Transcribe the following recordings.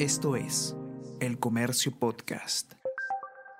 Esto es El Comercio Podcast.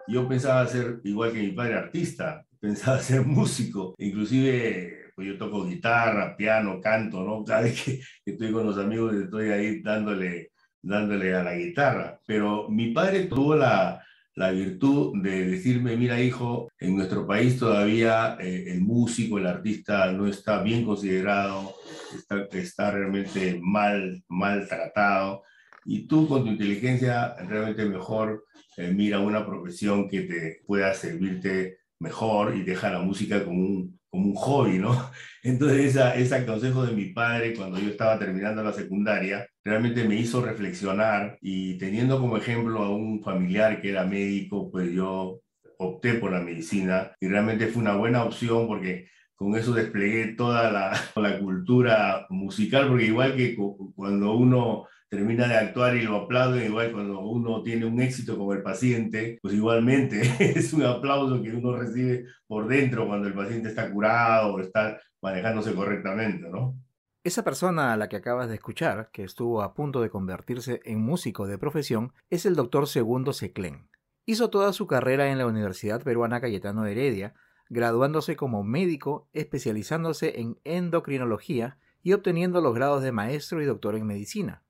Yo pensaba ser igual que mi padre artista, pensaba ser músico, inclusive pues yo toco guitarra, piano, canto, ¿no? Cada vez que, estoy con los amigos estoy ahí dándole, dándole a la guitarra. Pero mi padre tuvo la, la virtud de decirme, mira hijo, en nuestro país todavía eh, el músico, el artista no está bien considerado, está, está realmente mal, mal tratado y tú con tu inteligencia realmente mejor eh, mira una profesión que te pueda servirte mejor y deja la música como un, como un hobby, ¿no? Entonces esa, ese consejo de mi padre cuando yo estaba terminando la secundaria realmente me hizo reflexionar y teniendo como ejemplo a un familiar que era médico, pues yo opté por la medicina y realmente fue una buena opción porque con eso desplegué toda la, la cultura musical, porque igual que cuando uno termina de actuar y lo aplauden, igual cuando uno tiene un éxito como el paciente, pues igualmente es un aplauso que uno recibe por dentro cuando el paciente está curado o está manejándose correctamente, ¿no? Esa persona a la que acabas de escuchar, que estuvo a punto de convertirse en músico de profesión, es el doctor Segundo Seclén. Hizo toda su carrera en la Universidad Peruana Cayetano Heredia, graduándose como médico, especializándose en endocrinología y obteniendo los grados de maestro y doctor en medicina.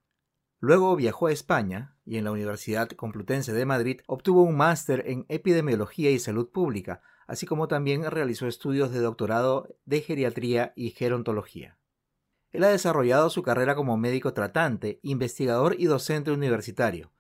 Luego viajó a España y en la Universidad Complutense de Madrid obtuvo un máster en epidemiología y salud pública, así como también realizó estudios de doctorado de geriatría y gerontología. Él ha desarrollado su carrera como médico tratante, investigador y docente universitario.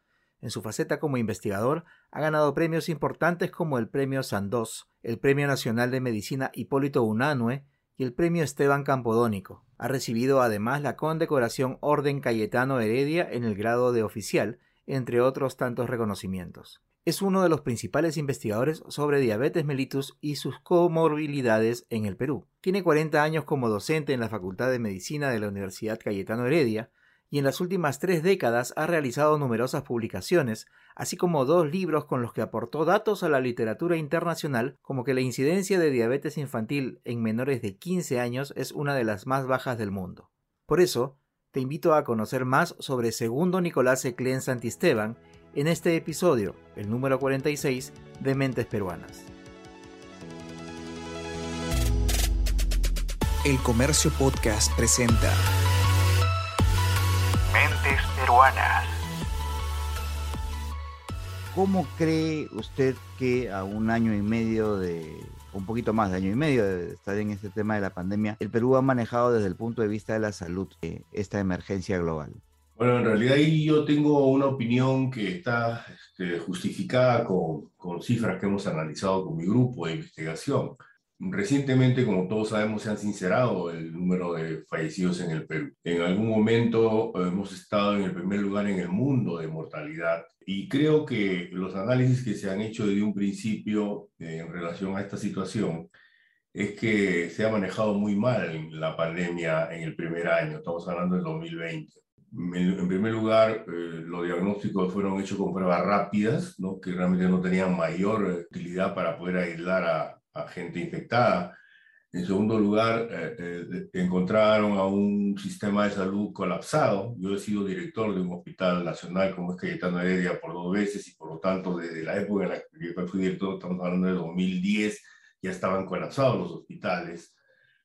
En su faceta como investigador ha ganado premios importantes como el Premio Sandoz, el Premio Nacional de Medicina Hipólito Unanue y el Premio Esteban Campodónico. Ha recibido además la condecoración Orden Cayetano Heredia en el grado de oficial, entre otros tantos reconocimientos. Es uno de los principales investigadores sobre diabetes mellitus y sus comorbilidades en el Perú. Tiene 40 años como docente en la Facultad de Medicina de la Universidad Cayetano Heredia y en las últimas tres décadas ha realizado numerosas publicaciones, así como dos libros con los que aportó datos a la literatura internacional como que la incidencia de diabetes infantil en menores de 15 años es una de las más bajas del mundo. Por eso, te invito a conocer más sobre Segundo Nicolás Eclén Santisteban en este episodio, el número 46 de Mentes Peruanas. El Comercio Podcast presenta peruanas. ¿Cómo cree usted que a un año y medio de, un poquito más de año y medio de estar en este tema de la pandemia, el Perú ha manejado desde el punto de vista de la salud eh, esta emergencia global? Bueno, en realidad ahí yo tengo una opinión que está este, justificada con, con cifras que hemos analizado con mi grupo de investigación. Recientemente, como todos sabemos, se han sincerado el número de fallecidos en el Perú. En algún momento eh, hemos estado en el primer lugar en el mundo de mortalidad y creo que los análisis que se han hecho desde un principio eh, en relación a esta situación es que se ha manejado muy mal la pandemia en el primer año, estamos hablando del 2020. En, primer lugar, eh, los diagnósticos fueron hechos con pruebas rápidas, ¿no? que realmente no tenían mayor utilidad para poder aislar a, a gente infectada. En segundo lugar, eh, eh, encontraron a un sistema de salud colapsado. Yo he sido director de un hospital nacional como es Cayetano Heredia por dos veces y por lo tanto desde la época en la que yo fui director, estamos hablando de 2010, ya estaban colapsados los hospitales.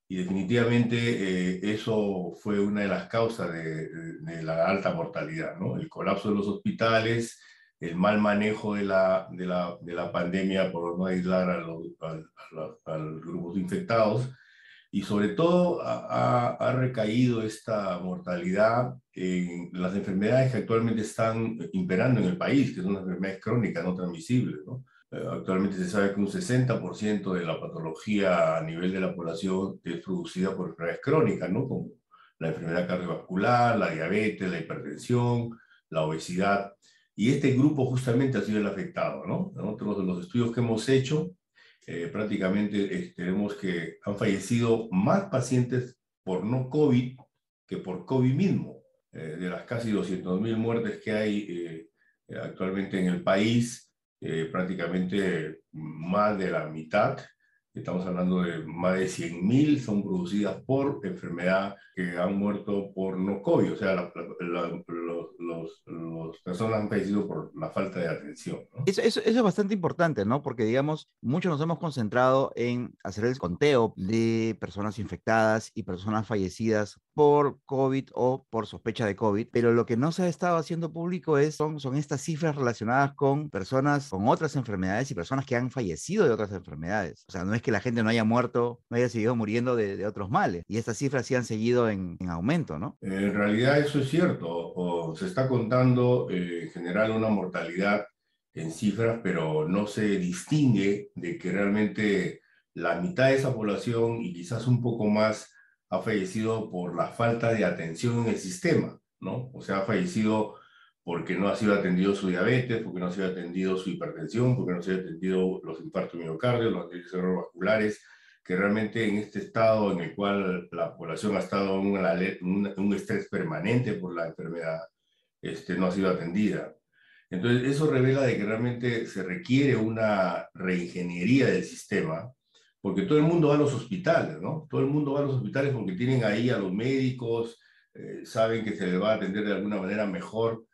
Y definitivamente eh, eso fue una de las causas de, de, la alta mortalidad, ¿no? El colapso de los hospitales, el mal manejo de la, de la, de la pandemia por no aislar a los, a, los grupos infectados y sobre todo ha, recaído esta mortalidad en las enfermedades que actualmente están imperando en el país, que son enfermedades crónicas no transmisibles. ¿no? Eh, actualmente se sabe que un 60% de la patología a nivel de la población es producida por enfermedades crónicas, ¿no? como la enfermedad cardiovascular, la diabetes, la hipertensión, la obesidad. Y este grupo justamente ha sido el afectado, ¿no? Nosotros los estudios que hemos hecho, eh, prácticamente tenemos que han fallecido más pacientes por no COVID que por COVID mismo. Eh, de las casi 200.000 muertes que hay eh, actualmente en el país, prácticamente más de la mitad Estamos hablando de más de 100.000 son producidas por enfermedad que han muerto por no COVID. O sea, los, los, personas han fallecido por la falta de atención. ¿no? Eso, eso, eso, es bastante importante, ¿no? Porque, digamos, muchos nos hemos concentrado en hacer el conteo de personas infectadas y personas fallecidas por COVID o por sospecha de COVID, pero lo que no se ha estado haciendo público es, son, son estas cifras relacionadas con personas con otras enfermedades y personas que han fallecido de otras enfermedades. O sea, no es que la gente no haya muerto, no haya seguido muriendo de, de otros males. Y estas cifras sí han seguido en, en aumento, ¿no? En realidad eso es cierto. O se está contando eh, en general una mortalidad en cifras, pero no se distingue de que realmente la mitad de esa población y quizás un poco más ha fallecido por la falta de atención en el sistema, ¿no? O sea, ha fallecido porque no ha sido atendido su diabetes, porque no ha sido atendido su hipertensión, porque no ha sido atendido los infartos miocardios, los cerebrovasculares, que realmente en este estado en el cual la población ha estado en un estrés permanente por la enfermedad, este, no ha sido atendida. Entonces, eso revela de que realmente se requiere una reingeniería del sistema, porque todo el mundo va a los hospitales, ¿no? Todo el mundo va a los hospitales porque tienen ahí a los médicos, eh, saben que se les va a atender de alguna manera mejor,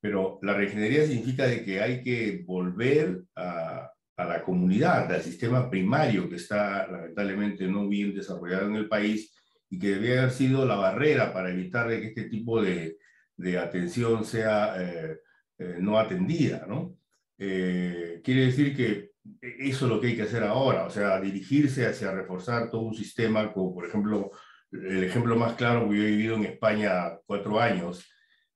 pero la reingeniería significa de que hay que volver a, a la comunidad, al sistema primario que está lamentablemente no bien desarrollado en el país y que debía haber sido la barrera para evitar que este tipo de, de atención sea eh, eh, no atendida, ¿no? Eh, quiere decir que eso es lo que hay que hacer ahora, o sea, dirigirse hacia reforzar todo un sistema, como por ejemplo, el ejemplo más claro, yo he vivido en España cuatro años,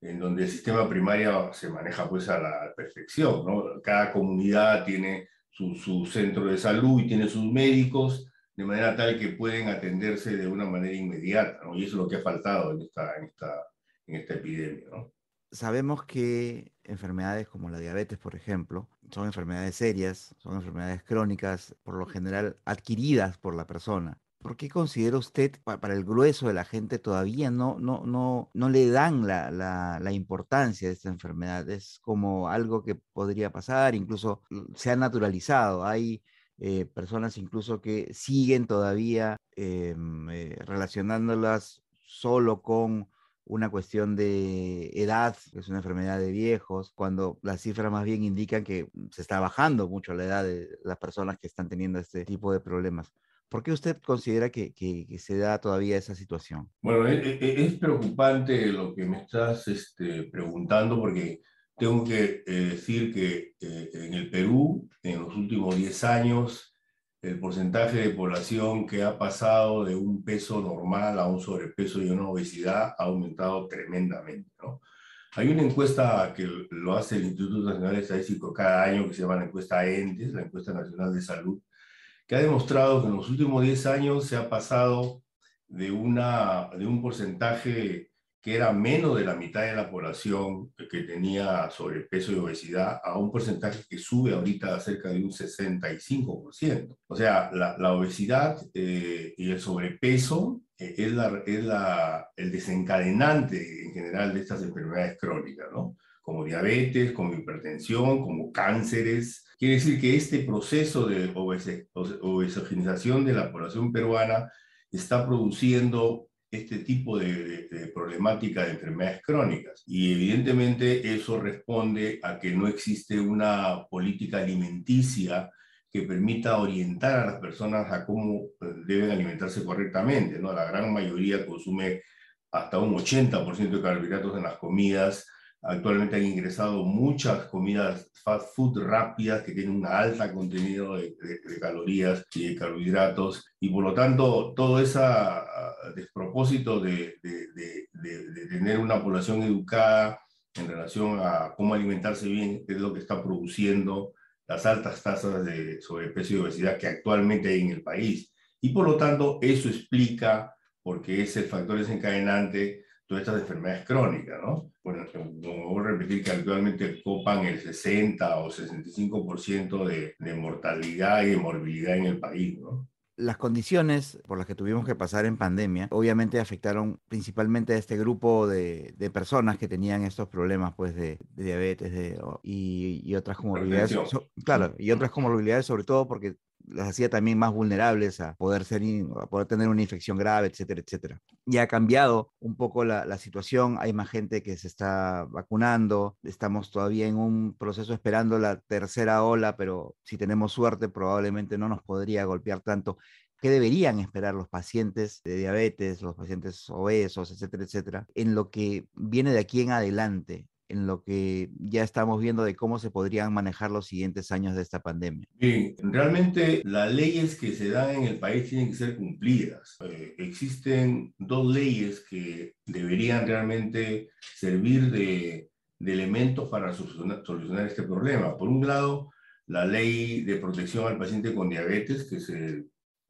en donde el sistema primario se maneja pues a la perfección, ¿no? Cada comunidad tiene su, su centro de salud y tiene sus médicos, de manera tal que pueden atenderse de una manera inmediata, ¿no? Y eso es lo que ha faltado en esta, en esta, en esta epidemia, ¿no? Sabemos que enfermedades como la diabetes, por ejemplo, son enfermedades serias, son enfermedades crónicas, por lo general adquiridas por la persona. ¿Por qué considera usted, para el grueso de la gente, todavía no, no, no, no le dan la, la, la, importancia de esta enfermedad? Es como algo que podría pasar, incluso se ha naturalizado. Hay eh, personas incluso que siguen todavía eh, eh, relacionándolas solo con una cuestión de edad, es una enfermedad de viejos, cuando las cifras más bien indican que se está bajando mucho la edad de las personas que están teniendo este tipo de problemas. ¿Por qué usted considera que, se da todavía esa situación? Bueno, es, e, e, es preocupante lo que me estás este, preguntando porque tengo que eh, decir que eh, en el Perú, en los últimos 10 años, el porcentaje de población que ha pasado de un peso normal a un sobrepeso y una obesidad ha aumentado tremendamente. ¿no? Hay una encuesta que lo hace el Instituto Nacional de Estadístico cada año que se llama la encuesta ENTES, la encuesta nacional de salud, que ha demostrado que en los últimos 10 años se ha pasado de, una, de un porcentaje que era menos de la mitad de la población que tenía sobrepeso y obesidad, a un porcentaje que sube ahorita a cerca de un 65%. O sea, la, la obesidad eh, y el sobrepeso eh, es, la, es la, el desencadenante en general de estas enfermedades crónicas, ¿no? Como diabetes, como hipertensión, como cánceres. Quiere decir que este proceso de obesogenización de la población peruana está produciendo este tipo de, problemática de enfermedades crónicas. Y evidentemente eso responde a que no existe una política alimenticia que permita orientar a las personas a cómo eh, deben alimentarse correctamente. ¿no? La gran mayoría consume hasta un 80% de carbohidratos en las comidas, Actualmente han ingresado muchas comidas fast food rápidas que tienen un alta contenido de, calorías y de carbohidratos y por lo tanto todo ese despropósito de, de, tener una población educada en relación a cómo alimentarse bien es lo que está produciendo las altas tasas de sobrepeso y obesidad que actualmente hay en el país. Y por lo tanto eso explica porque es el factor desencadenante todas estas enfermedades crónicas, ¿no? Bueno, voy a repetir que actualmente copan el 60 o 65% de, de mortalidad y de morbilidad en el país, ¿no? Las condiciones por las que tuvimos que pasar en pandemia obviamente afectaron principalmente a este grupo de, de personas que tenían estos problemas pues de, de diabetes de, y, y, otras comorbilidades. So, claro, y otras comorbilidades sobre todo porque las hacía también más vulnerables a poder, ser, a poder tener una infección grave, etcétera, etcétera. Y ha cambiado un poco la, la situación, hay más gente que se está vacunando, estamos todavía en un proceso esperando la tercera ola, pero si tenemos suerte probablemente no nos podría golpear tanto. ¿Qué deberían esperar los pacientes de diabetes, los pacientes obesos, etcétera, etcétera, en lo que viene de aquí en adelante? En lo que ya estamos viendo de cómo se podrían manejar los siguientes años de esta pandemia? Bien, realmente las leyes que se dan en el país tienen que ser cumplidas. Eh, existen dos leyes que deberían realmente servir de, elementos para solucionar, solucionar este problema. Por un lado, la ley de protección al paciente con diabetes, que se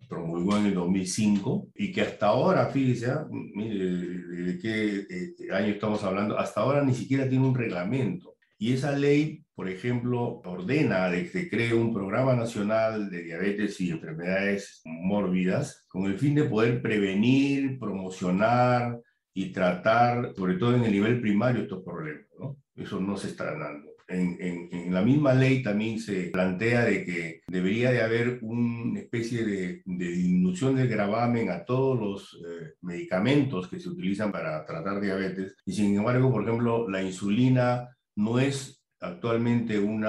promulgó en el 2005 y que hasta ahora, fíjese, ¿ah? de qué año estamos hablando, hasta ahora ni siquiera tiene un reglamento. Y esa ley, por ejemplo, ordena de que se cree un programa nacional de diabetes y enfermedades mórbidas con el fin de poder prevenir, promocionar y tratar, sobre todo en el nivel primario, estos problemas. ¿no? Eso no se está dando en, la misma ley también se plantea de que debería de haber una especie de, disminución del gravamen a todos los eh, medicamentos que se utilizan para tratar diabetes. Y sin embargo, por ejemplo, la insulina no es actualmente un,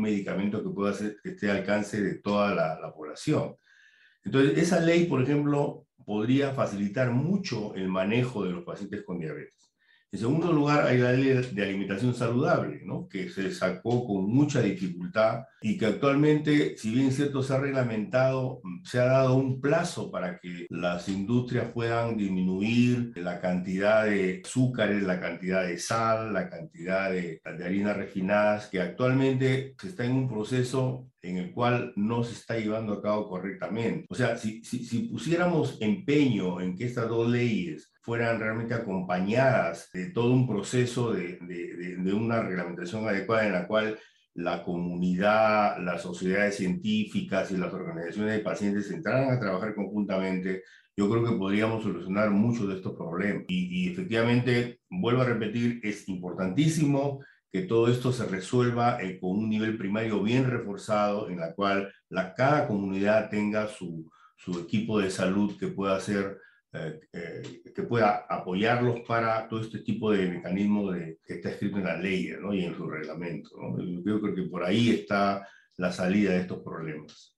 medicamento que pueda hacer que esté al alcance de toda la, la población. Entonces, esa ley, por ejemplo, podría facilitar mucho el manejo de los pacientes con diabetes. En segundo lugar, hay la ley de alimentación saludable, ¿no? que se sacó con mucha dificultad y que actualmente, si bien cierto se ha reglamentado, se ha dado un plazo para que las industrias puedan disminuir la cantidad de azúcares, la cantidad de sal, la cantidad de, de harinas refinadas, que actualmente se está en un proceso en el cual no se está llevando a cabo correctamente. O sea, si, si, si pusiéramos empeño en que estas dos leyes fueran realmente acompañadas de todo un proceso de, de, una reglamentación adecuada en la cual la comunidad, las sociedades científicas y las organizaciones de pacientes entraran a trabajar conjuntamente, yo creo que podríamos solucionar muchos de estos problemas. Y efectivamente, vuelvo a repetir, es importantísimo que todo esto se resuelva eh, con un nivel primario bien reforzado, en la cual la, cada comunidad tenga su, su equipo de salud que pueda hacer, eh, eh, que pueda apoyarlos para todo este tipo de mecanismos de, que está escrito en la ley ¿no? y en su reglamento. ¿no? Yo creo que por ahí está la salida de estos problemas.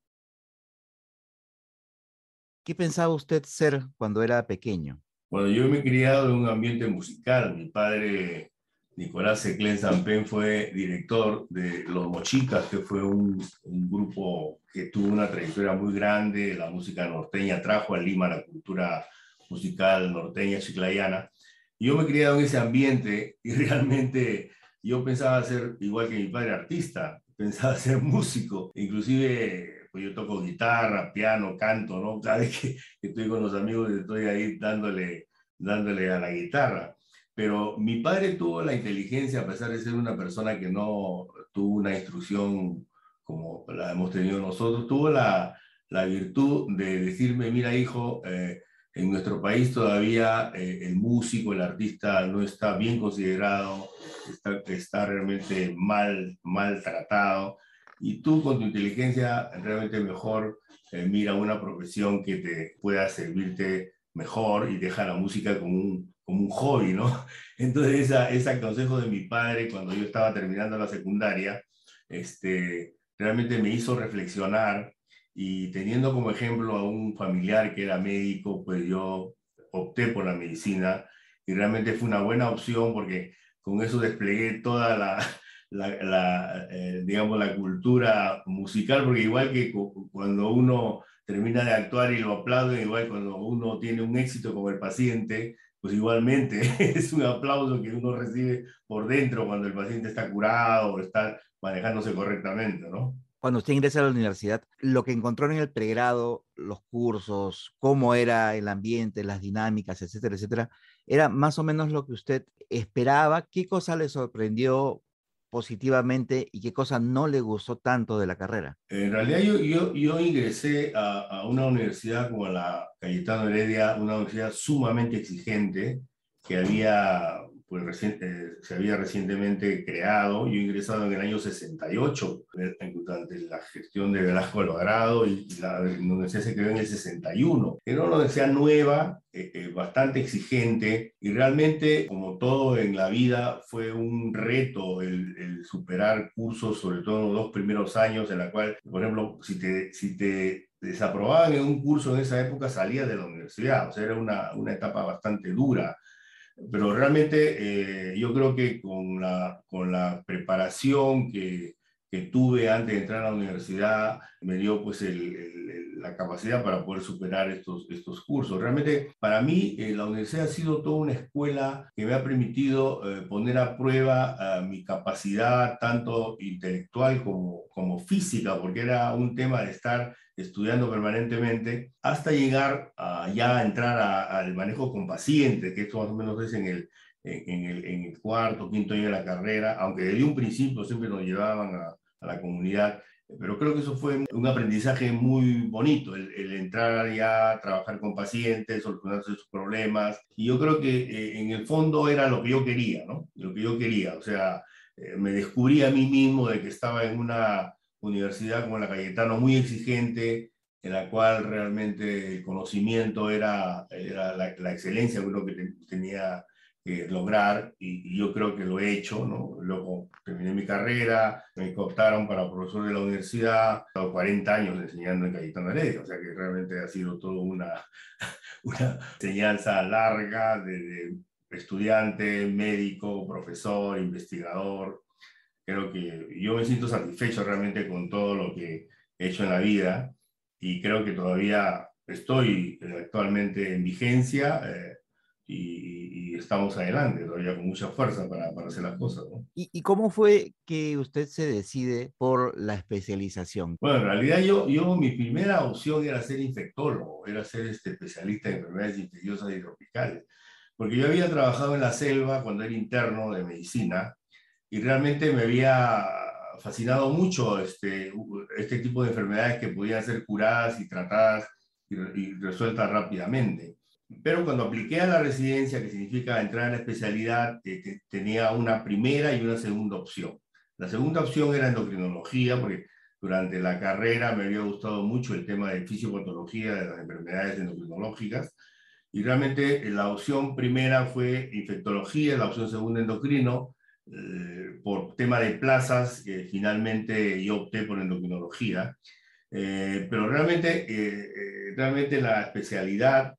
¿Qué pensaba usted ser cuando era pequeño? Bueno, yo me he criado en un ambiente musical. Mi padre Nicolás Seclén Sampen fue director de Los Mochicas, que fue un, grupo que tuvo una trayectoria muy grande. La música norteña trajo a Lima la cultura musical norteña chiclayana. Yo me he criado en ese ambiente y realmente yo pensaba ser igual que mi padre artista, pensaba ser músico, inclusive pues yo toco guitarra, piano, canto, ¿no? Cada vez que estoy con los amigos estoy ahí dándole, dándole a la guitarra. Pero mi padre tuvo la inteligencia, a pesar de ser una persona que no tuvo una instrucción como la hemos tenido nosotros, tuvo la, la virtud de decirme, mira hijo, eh, en nuestro país todavía eh, el músico, el artista no está bien considerado, está, está realmente mal, mal tratado, y tú con tu inteligencia realmente mejor eh, mira una profesión que te pueda servirte mejor y deja la música como un, como un hobby, ¿no? Entonces, esa, ese consejo de mi padre cuando yo estaba terminando la secundaria, este, realmente me hizo reflexionar y teniendo como ejemplo a un familiar que era médico, pues yo opté por la medicina y realmente fue una buena opción porque con eso desplegué toda la, la, la eh, digamos, la cultura musical, porque igual que cuando uno termina de actuar y lo aplauden, igual cuando uno tiene un éxito como el paciente, pues igualmente es un aplauso que uno recibe por dentro cuando el paciente está curado o está manejándose correctamente, ¿no? Cuando usted ingresa a la universidad, lo que encontró en el pregrado, los cursos, cómo era el ambiente, las dinámicas, etcétera, etcétera, era más o menos lo que usted esperaba. ¿Qué cosa le sorprendió positivamente y qué cosa no le gustó tanto de la carrera? En realidad yo, yo, ingresé a, a, una universidad como la Cayetano Heredia, una universidad sumamente exigente, que había pues recién, se había recientemente creado. Yo ingresado en el año 68 durante la gestión de Velasco Alvarado y, y la universidad se creó en el 61. Era una universidad nueva, eh, eh, bastante exigente y realmente, como todo en la vida, fue un reto el, superar cursos, sobre todo los dos primeros años, en la cual, por ejemplo, si te, si te desaprobaban en un curso en esa época, salías de la universidad, o sea, era una, una etapa bastante dura. Pero realmente eh, yo creo que con la, con la preparación que, que tuve antes de entrar a la universidad me dio pues el, el, la capacidad para poder superar estos, estos cursos. Realmente para mí eh, la universidad ha sido toda una escuela que me ha permitido eh, poner a prueba uh, mi capacidad tanto intelectual como, como física, porque era un tema de estar estudiando permanentemente hasta llegar a ya entrar al manejo con pacientes, que esto más o menos es en el, en el, en el cuarto, quinto año de la carrera, aunque desde un principio siempre nos llevaban a, a la comunidad. Pero creo que eso fue un aprendizaje muy bonito, el, entrar ya a trabajar con pacientes, solucionarse sus problemas. Y yo creo que eh, en el fondo era lo que yo quería, ¿no? Lo que yo quería. O sea, eh, me descubrí a mí mismo de que estaba en una universidad como la Cayetano muy exigente, en la cual realmente el conocimiento era, era la, excelencia, creo que tenía eh, lograr y, yo creo que lo he hecho, ¿no? Luego terminé mi carrera, me cooptaron para profesor de la universidad, he estado 40 años enseñando en Cayetano Heredia, o sea que realmente ha sido todo una, una enseñanza larga de estudiante, médico, profesor, investigador. Creo que yo me siento satisfecho realmente con todo lo que he hecho en la vida y creo que todavía estoy actualmente en vigencia. Eh, y, y, estamos adelante, todavía con mucha fuerza para, para hacer las cosas. ¿no? ¿Y, ¿Y, cómo fue que usted se decide por la especialización? Bueno, en realidad yo, yo mi primera opción era ser infectólogo, era ser este especialista en enfermedades infecciosas y tropicales, porque yo había trabajado en la selva cuando era interno de medicina y realmente me había fascinado mucho este, este tipo de enfermedades que podían ser curadas y tratadas y, y resueltas rápidamente. Pero cuando apliqué a la residencia, que significa entrar en la especialidad, tenía una primera y una segunda opción. La segunda opción era endocrinología, porque durante la carrera me había gustado mucho el tema de fisiopatología de las enfermedades endocrinológicas. Y realmente la opción primera fue infectología, la opción segunda endocrino. Eh, por tema de plazas, eh, finalmente yo opté por endocrinología. Eh, pero realmente, realmente la especialidad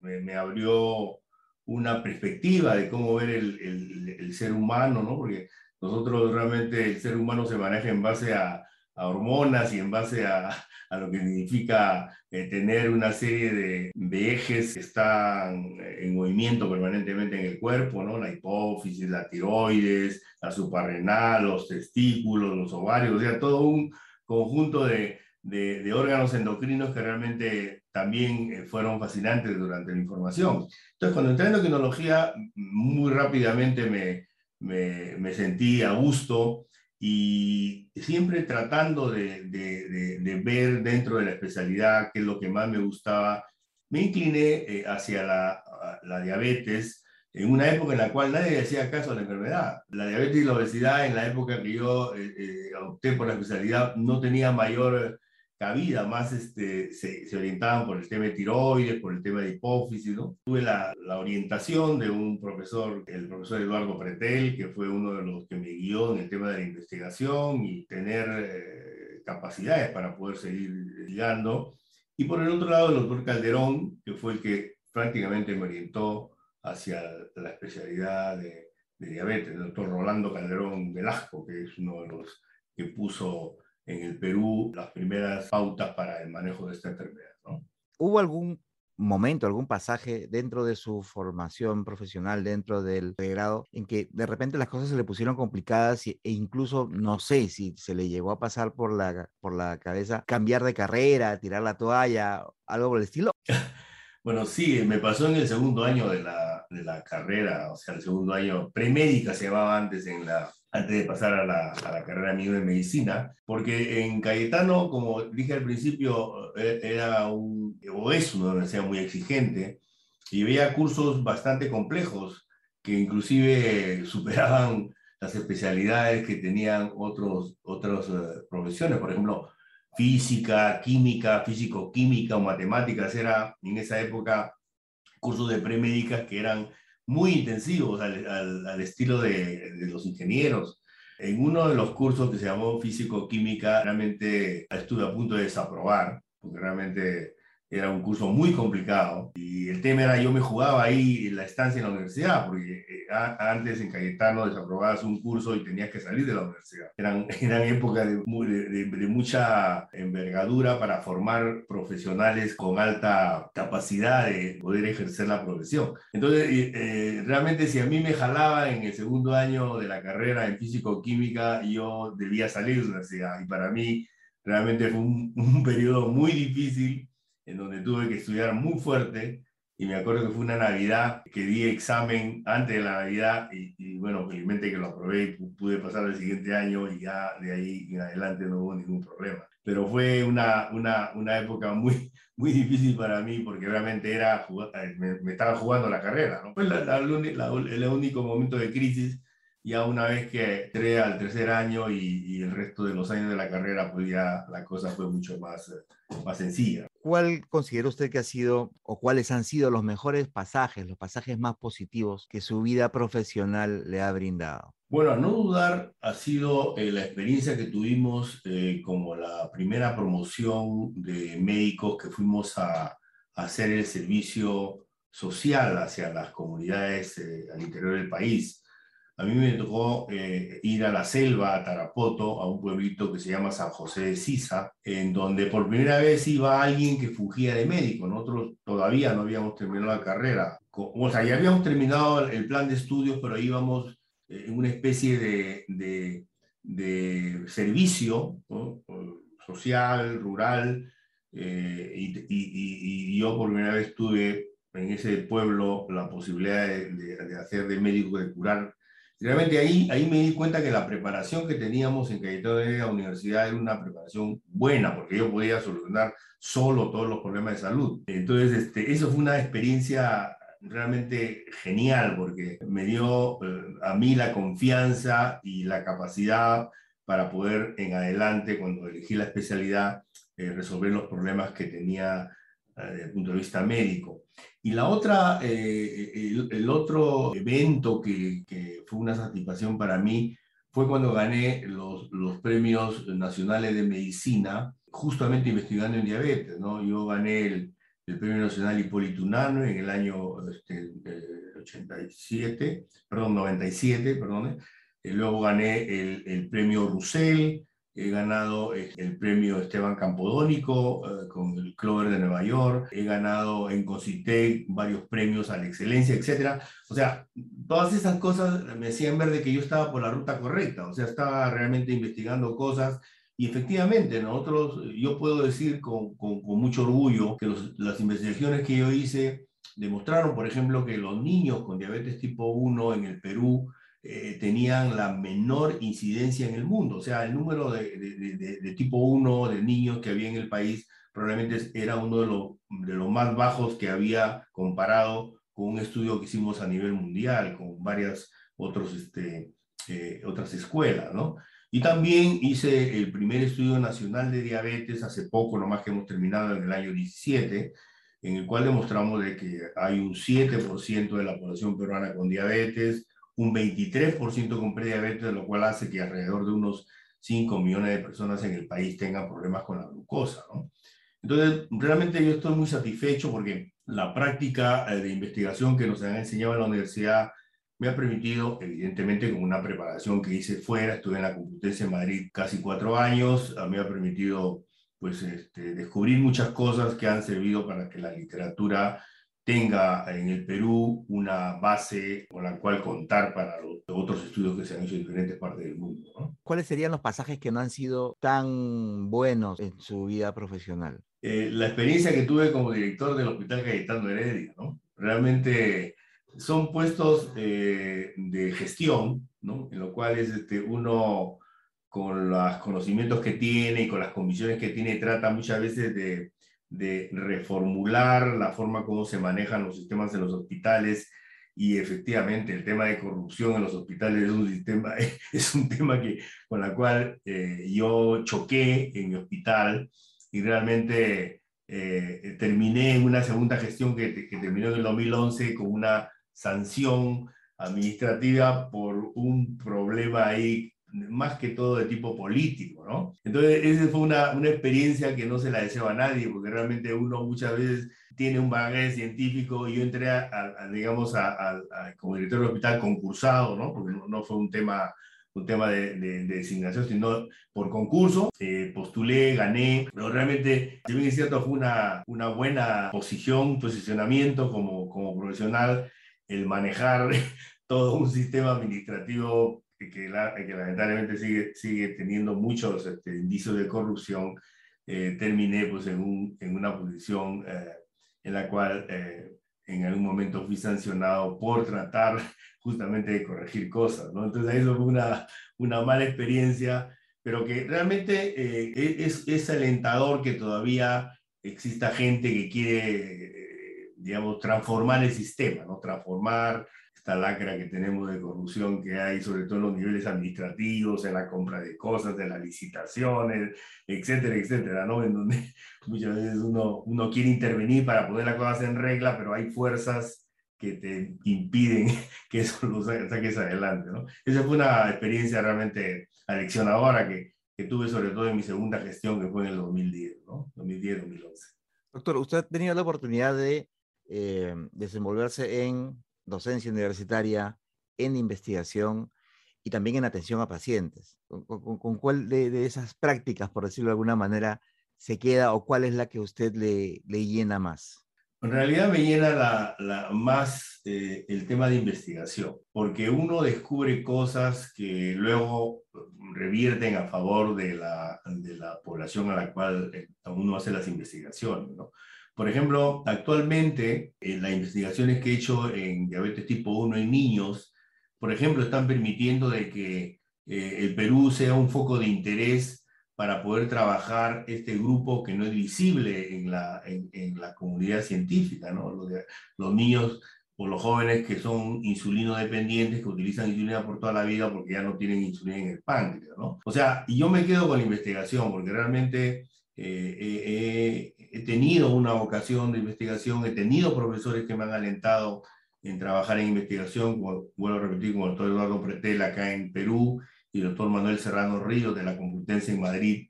me, me, abrió una perspectiva de cómo ver el, el, el, ser humano, ¿no? Porque nosotros realmente el ser humano se maneja en base a, a hormonas y en base a, a lo que significa eh, tener una serie de, ejes que están en movimiento permanentemente en el cuerpo, ¿no? La hipófisis, la tiroides, la suprarrenal, los testículos, los ovarios, o sea, todo un conjunto de, de, órganos endocrinos que realmente también eh, fueron fascinantes durante la información. Entonces, cuando entré en endocrinología, muy rápidamente me, me, me sentí a gusto y siempre tratando de, de, de, de, ver dentro de la especialidad qué es lo que más me gustaba, me incliné eh, hacia la, la, diabetes en una época en la cual nadie hacía caso a la enfermedad. La diabetes y la obesidad en la época que yo eh, eh, opté por la especialidad no tenía mayor cabida, más este, se, se, orientaban por el tema de tiroides, por el tema de hipófisis, ¿no? Tuve la, la, orientación de un profesor, el profesor Eduardo Pretel, que fue uno de los que me guió en el tema de la investigación y tener eh, capacidades para poder seguir llegando. Y por el otro lado, el doctor Calderón, que fue el que prácticamente me orientó hacia la especialidad de, de diabetes, el doctor Rolando Calderón Velasco, que es uno de los que puso en el Perú las primeras pautas para el manejo de esta enfermedad. ¿no? ¿Hubo algún momento, algún pasaje dentro de su formación profesional, dentro del pregrado, en que de repente las cosas se le pusieron complicadas e incluso no sé si se le llegó a pasar por la, por la cabeza cambiar de carrera, tirar la toalla, algo por el estilo? Bueno, sí, me pasó en el segundo año de la, de la carrera, o sea, el segundo año premédica se llamaba antes en la, antes de pasar a la, carrera mía de medicina, porque en Cayetano, como dije al principio, e, era un, o es una universidad muy exigente, y veía cursos bastante complejos, que inclusive superaban las especialidades que tenían otros, otras eh, profesiones, por ejemplo, física, química, físico-química o matemáticas, era en esa época cursos de premédicas que eran muy intensivos al, al, estilo de, de, los ingenieros. En uno de los cursos que se llamó físico-química, realmente estuve a punto de desaprobar, porque realmente era un curso muy complicado y el tema era yo me jugaba ahí la estancia en la universidad, porque eh, antes en Cayetano desaprobabas un curso y tenías que salir de la universidad. Eran, eran épocas de, de, de, mucha envergadura para formar profesionales con alta capacidad de poder ejercer la profesión. Entonces, eh, realmente si a mí me jalaba en el segundo año de la carrera en físico-química, yo debía salir de la universidad y para mí realmente fue un, un periodo muy difícil en donde tuve que estudiar muy fuerte y me acuerdo que fue una Navidad que di examen antes de la Navidad y, y, bueno, felizmente que lo aprobé y pude pasar el siguiente año y ya de ahí en adelante no hubo ningún problema. Pero fue una, una, una época muy, muy difícil para mí porque realmente era, eh, me, me estaba jugando la carrera. ¿no? Fue la, la, la, el único momento de crisis ya una vez que entré al tercer año y, y, el resto de los años de la carrera, pues ya la cosa fue mucho más, eh, más sencilla. ¿Cuál considera usted que ha sido o cuáles han sido los mejores pasajes, los pasajes más positivos que su vida profesional le ha brindado? Bueno, a no dudar, ha sido eh, la experiencia que tuvimos eh, como la primera promoción de médicos que fuimos a, hacer el servicio social hacia las comunidades eh, al interior del país a mí me tocó eh, ir a la selva, a Tarapoto, a un pueblito que se llama San José de Sisa, en donde por primera vez iba alguien que fugía de médico. Nosotros todavía no habíamos terminado la carrera. O sea, ya habíamos terminado el plan de estudios, pero íbamos eh, en una especie de, de, de servicio social, rural, eh, y, yo por primera vez tuve en ese pueblo la posibilidad de, de hacer de médico, de curar realmente ahí, ahí me di cuenta que la preparación que teníamos en Cayetano de la universidad era una preparación buena, porque yo podía solucionar solo todos los problemas de salud. Entonces, este, eso fue una experiencia realmente genial, porque me dio eh, a mí la confianza y la capacidad para poder en adelante, cuando elegí la especialidad, eh, resolver los problemas que tenía eh, desde el punto de vista médico. Y la otra, eh, el, otro evento que, fue una satisfacción para mí fue cuando gané los, premios nacionales de medicina, justamente investigando en diabetes. ¿no? Yo gané el, Premio Nacional Hipólito Unano en el año este, 87, perdón, 97, perdón. luego gané el, el Premio Russell, He ganado eh, el premio Esteban Campodónico eh, con el Clover de Nueva York. He ganado en Concitec varios premios a la excelencia, etc. O sea, todas esas cosas me hacían ver de que yo estaba por la ruta correcta. O sea, estaba realmente investigando cosas. Y efectivamente, nosotros, yo puedo decir con, mucho orgullo que las investigaciones que yo hice demostraron, por ejemplo, que los niños con diabetes tipo 1 en el Perú eh, tenían la menor incidencia en el mundo. O sea, el número de, tipo 1 de niños que había en el país probablemente era uno de los de los más bajos que había comparado con un estudio que hicimos a nivel mundial, con varias otros, este, eh, otras escuelas, ¿no? Y también hice el primer estudio nacional de diabetes hace poco, nomás que hemos terminado en el año 17, en el cual demostramos de que hay un 7% de la población peruana con diabetes, un 23% con prediabetes, lo cual hace que alrededor de unos 5 millones de personas en el país tengan problemas con la glucosa. ¿no? Entonces, realmente yo estoy muy satisfecho porque la práctica eh, de investigación que nos han enseñado en la universidad me ha permitido, evidentemente con una preparación que hice fuera, estuve en la Complutense en Madrid casi cuatro años, me ha permitido pues, este, descubrir muchas cosas que han servido para que la literatura tenga en el Perú una base con la cual contar para los otros estudios que se han hecho en diferentes partes del mundo. ¿no? ¿Cuáles serían los pasajes que no han sido tan buenos en su vida profesional? Eh, la experiencia que tuve como director del Hospital Cayetano Heredia, ¿no? Realmente son puestos eh, de gestión, ¿no? En lo cual es este, uno con los conocimientos que tiene y con las convicciones que tiene trata muchas veces de de reformular la forma como se manejan los sistemas en los hospitales y efectivamente el tema de corrupción en los hospitales es un, sistema, es un tema que, con la cual eh, yo choqué en mi hospital y realmente eh, terminé en una segunda gestión que, que terminó en el 2011 con una sanción administrativa por un problema ahí más que todo de tipo político, ¿no? Entonces, esa fue una, una experiencia que no se la deseo a nadie, porque realmente uno muchas veces tiene un bagaje científico. Yo entré, a, digamos, a, como director del hospital concursado, ¿no? Porque no, fue un tema, un tema de, de, designación, sino por concurso. Eh, postulé, gané, pero realmente, si bien es cierto, fue una, una buena posición, posicionamiento como, como profesional, el manejar todo un sistema administrativo que, que, lamentablemente sigue, sigue teniendo muchos este, indicios de corrupción, eh, terminé pues en, un, en una posición eh, en la cual eh, en algún momento fui sancionado por tratar justamente de corregir cosas, ¿no? Entonces eso fue una, una mala experiencia, pero que realmente e, es, es alentador que todavía exista gente que quiere, digamos, transformar el sistema, ¿no? Transformar esta lacra que tenemos de corrupción que hay, sobre todo en los niveles administrativos, en la compra de cosas, en las licitaciones, etcétera, etcétera, ¿no? En donde muchas veces uno, uno quiere intervenir para poner las cosas en regla, pero hay fuerzas que te impiden que eso lo saques adelante, ¿no? Esa fue una experiencia realmente aleccionadora que, que tuve sobre todo en mi segunda gestión, que fue en el 2010, ¿no? 2010-2011. Doctor, usted ha tenido la oportunidad de eh, desenvolverse en docencia universitaria, en investigación y también en atención a pacientes. ¿Con, cuál de, esas prácticas, por decirlo de alguna manera, se queda o cuál es la que usted le, le llena más? En realidad me llena la, más eh, el tema de investigación, porque uno descubre cosas que luego revierten a favor de la, de la población a la cual eh, uno hace las investigaciones. ¿no? Por ejemplo, actualmente en las investigaciones que he hecho en diabetes tipo 1 en niños, por ejemplo, están permitiendo de que eh, el Perú sea un foco de interés para poder trabajar este grupo que no es visible en la, en, la comunidad científica, ¿no? Los, niños o los jóvenes que son insulino dependientes, que utilizan insulina por toda la vida porque ya no tienen insulina en el páncreas, ¿no? O sea, y yo me quedo con la investigación porque realmente eh, he tenido una vocación de investigación, he tenido profesores que me han alentado en trabajar en investigación, vuelvo a repetir, como el doctor Eduardo Pretel acá en Perú y el doctor Manuel Serrano Ríos de la Complutense en Madrid,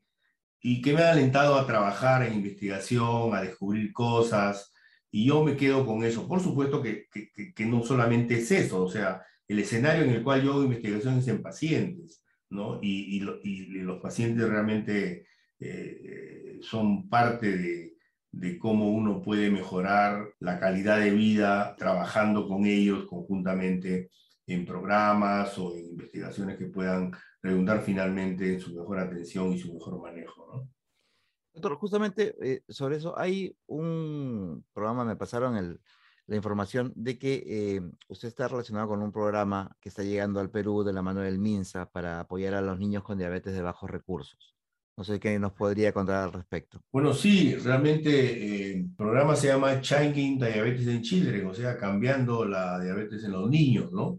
y que me han alentado a trabajar en investigación, a descubrir cosas, y yo me quedo con eso. Por supuesto que, que, que no solamente es eso, o sea, el escenario en el cual yo hago investigación es en pacientes, ¿no? Y, y, y los pacientes realmente eh, son parte de, de, cómo uno puede mejorar la calidad de vida trabajando con ellos conjuntamente en programas o en investigaciones que puedan redundar finalmente en su mejor atención y su mejor manejo. Doctor, justamente eh, sobre eso hay un programa, me pasaron la información de que eh, usted está relacionado con un programa que está llegando al Perú de la mano del MINSA para apoyar a los niños con diabetes de bajos recursos. No sé qué nos podría contar al respecto. Bueno, sí, realmente eh, el programa se llama Changing Diabetes in Children, o sea, cambiando la diabetes en los niños, ¿no?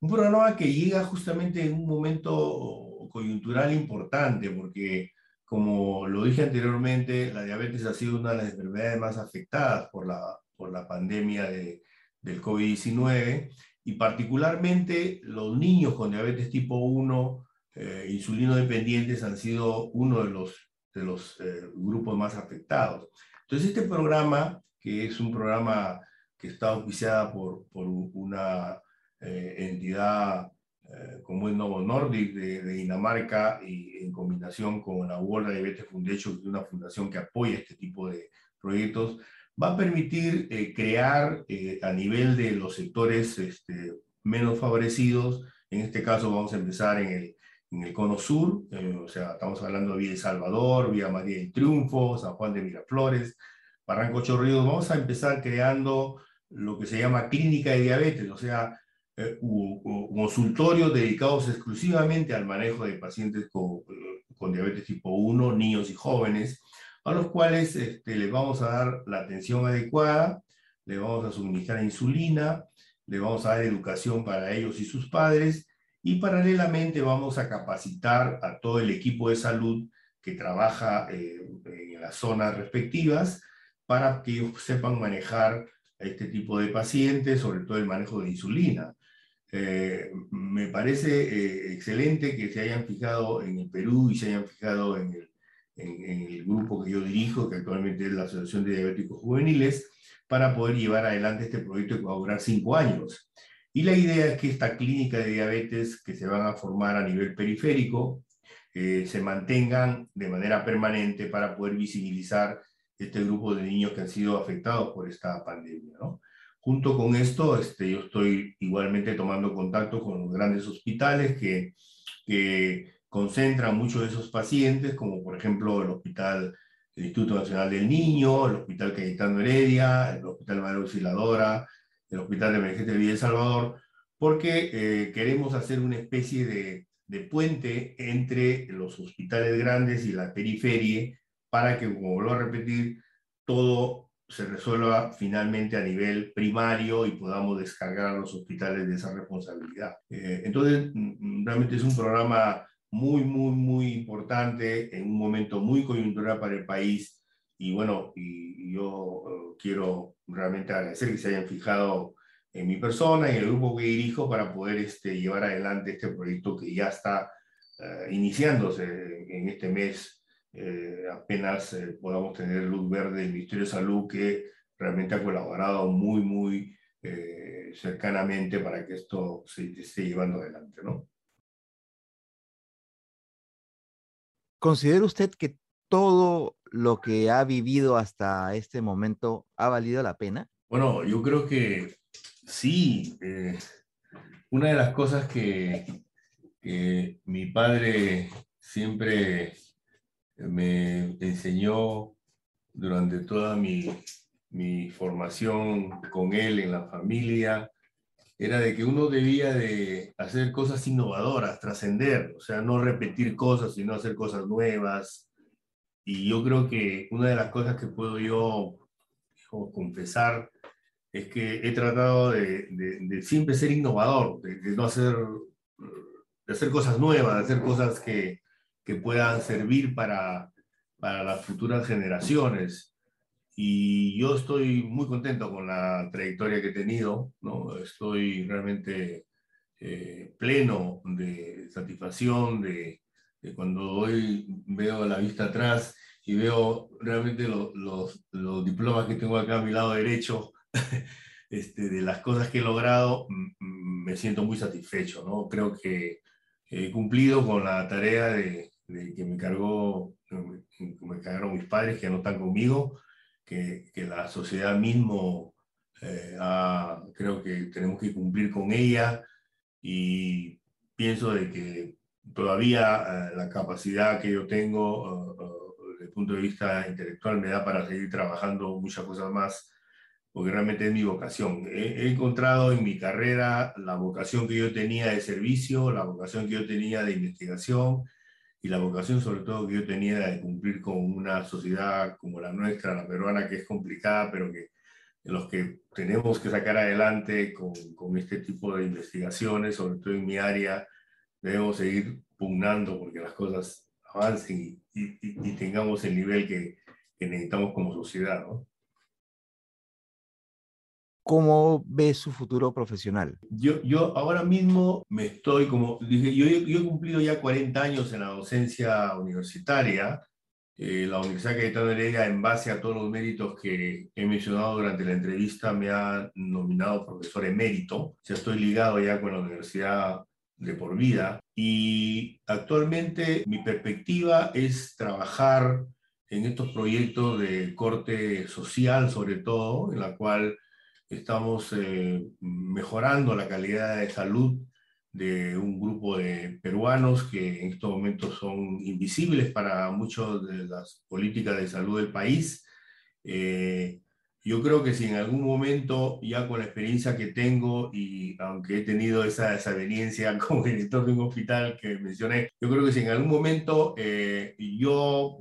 Un programa que llega justamente en un momento coyuntural importante, porque como lo dije anteriormente, la diabetes ha sido una de las enfermedades más afectadas por la, por la pandemia de, del COVID-19 y particularmente los niños con diabetes tipo 1 eh, insulino dependientes han sido uno de los, de los eh, grupos más afectados. Entonces, este programa, que es un programa que está auspiciada por, por una eh, entidad como el Novo Nordic de, Dinamarca y en combinación con la World Diabetes Foundation, que es una fundación que apoya este tipo de proyectos, va a permitir crear a nivel de los sectores este, menos favorecidos, en este caso vamos a empezar en el, en el cono sur, eh, o sea, estamos hablando de Villa El Salvador, Villa María del Triunfo, San Juan de Miraflores, Barranco Chorrillos, vamos a empezar creando lo que se llama clínica de diabetes, o sea, eh, consultorios dedicados exclusivamente al manejo de pacientes con, con, diabetes tipo 1, niños y jóvenes, a los cuales este, les vamos a dar la atención adecuada, les vamos a suministrar insulina, le vamos a dar educación para ellos y sus padres y paralelamente vamos a capacitar a todo el equipo de salud que trabaja eh, en las zonas respectivas para que ellos sepan manejar este tipo de pacientes, sobre todo el manejo de insulina. Eh, me parece eh, excelente que se hayan fijado en el Perú y se hayan fijado en el, en el grupo que yo dirijo, que actualmente es la Asociación de Diabéticos Juveniles, para poder llevar adelante este proyecto que va a durar cinco años. Y la idea es que esta clínica de diabetes que se van a formar a nivel periférico eh, se mantengan de manera permanente para poder visibilizar este grupo de niños que han sido afectados por esta pandemia. ¿no? Junto con esto, este, yo estoy igualmente tomando contacto con los grandes hospitales que, que concentran muchos de esos pacientes, como por ejemplo el Hospital el Instituto Nacional del Niño, el Hospital Cayetano Heredia, el Hospital Madre Auxiliadora, el Hospital de Emergencia de El Salvador, porque eh, queremos hacer una especie de, puente entre los hospitales grandes y la periferia para que, como vuelvo a repetir, todo se resuelva finalmente a nivel primario y podamos descargar a los hospitales de esa responsabilidad. Eh, entonces, mm, realmente es un programa muy, muy, muy importante en un momento muy coyuntural para el país. Y bueno, y, yo eh, quiero realmente agradecer que se hayan fijado en mi persona y en el grupo que dirijo para poder este, llevar adelante este proyecto que ya está uh, iniciándose en este mes. Eh, apenas eh, podamos tener luz verde del Ministerio de Salud que realmente ha colaborado muy, muy eh, cercanamente para que esto se esté llevando adelante, ¿no? ¿Considera usted que todo lo que ha vivido hasta este momento ha valido la pena? Bueno, yo creo que sí. Eh, una de las cosas que, mi padre siempre me enseñó durante toda mi, mi formación con él en la familia era de que uno debía de hacer cosas innovadoras, trascender, o sea, no repetir cosas, sino hacer cosas nuevas. Y yo creo que una de las cosas que puedo yo confesar es que he tratado de, de, siempre ser innovador, de, de, no hacer, de hacer cosas nuevas, de hacer cosas que, que puedan servir para, para las futuras generaciones y yo estoy muy contento con la trayectoria que he tenido, ¿no? Estoy realmente eh, pleno de satisfacción, de, cuando hoy veo la vista atrás y veo realmente lo, los, los, diplomas que tengo acá a mi lado derecho, este, de las cosas que he logrado, me siento muy satisfecho, ¿no? Creo que he cumplido con la tarea de, de que me cargó, me cargaron mis padres que no están conmigo, que, que la sociedad mismo eh, creo que tenemos que cumplir con ella y pienso de que todavía eh, la capacidad que yo tengo desde el punto de vista intelectual me da para seguir trabajando muchas cosas más porque realmente es mi vocación. He, he, encontrado en mi carrera la vocación que yo tenía de servicio, la vocación que yo tenía de investigación, y la vocación sobre todo que yo tenía de cumplir con una sociedad como la nuestra, la peruana, que es complicada, pero que los que tenemos que sacar adelante con, con este tipo de investigaciones, sobre todo en mi área, debemos seguir pugnando porque las cosas avancen y, y, y tengamos el nivel que, que necesitamos como sociedad. ¿no? ¿Cómo ve su futuro profesional? Yo, yo ahora mismo me estoy, como dije, yo, yo he cumplido ya 40 años en la docencia universitaria. Eh, la Universidad Cayetano Heredia, en base a todos los méritos que he mencionado durante la entrevista, me ha nominado profesor emérito. Sea, estoy ligado ya con la universidad de por vida. Y actualmente mi perspectiva es trabajar en estos proyectos de corte social, sobre todo, en la cual estamos eh, mejorando la calidad de salud de un grupo de peruanos que en estos momentos son invisibles para muchas de las políticas de salud del país. Eh, yo creo que si en algún momento, ya con la experiencia que tengo y aunque he tenido esa desaveniencia como director de un hospital que mencioné, yo creo que si en algún momento eh, yo,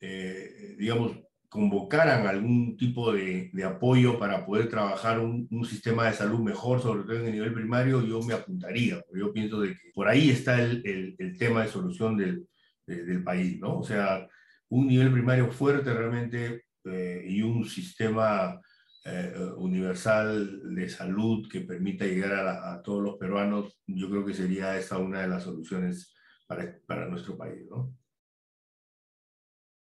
eh, digamos, convocaran algún tipo de, de apoyo para poder trabajar un, un, sistema de salud mejor, sobre todo en el nivel primario, yo me apuntaría. Yo pienso de que por ahí está el, el, el tema de solución del, de, del país, ¿no? O sea, un nivel primario fuerte realmente eh, y un sistema eh, universal de salud que permita llegar a, la, a, todos los peruanos, yo creo que sería esa una de las soluciones para, para nuestro país, ¿no?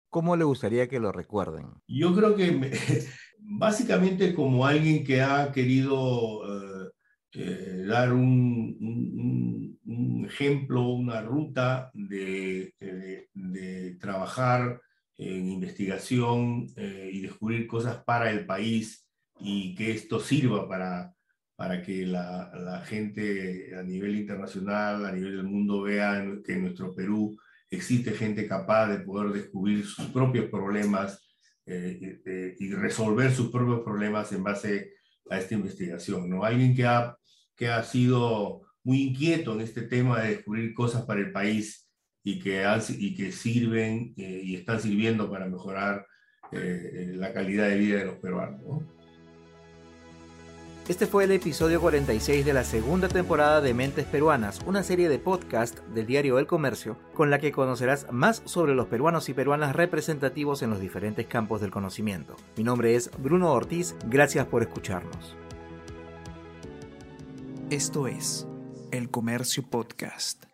¿Cómo le gustaría que lo recuerden? Yo creo que me, básicamente como alguien que ha querido eh, eh, dar un, un, un, ejemplo, una ruta de, de, de trabajar en investigación eh, y descubrir cosas para el país y que esto sirva para, para que la, gente a nivel internacional, a nivel del mundo vea que en nuestro Perú existe gente capaz de poder descubrir sus propios problemas eh, eh, y resolver sus propios problemas en base a esta investigación. ¿no? Alguien que ha, que ha sido muy inquieto en este tema de descubrir cosas para el país y que, han, y que sirven eh, y están sirviendo para mejorar eh, la calidad de vida de los peruanos. ¿no? Este fue el episodio 46 de la segunda temporada de Mentes Peruanas, una serie de podcast del diario El Comercio, con la que conocerás más sobre los peruanos y peruanas representativos en los diferentes campos del conocimiento. Mi nombre es Bruno Ortiz, gracias por escucharnos. Esto es El Comercio Podcast.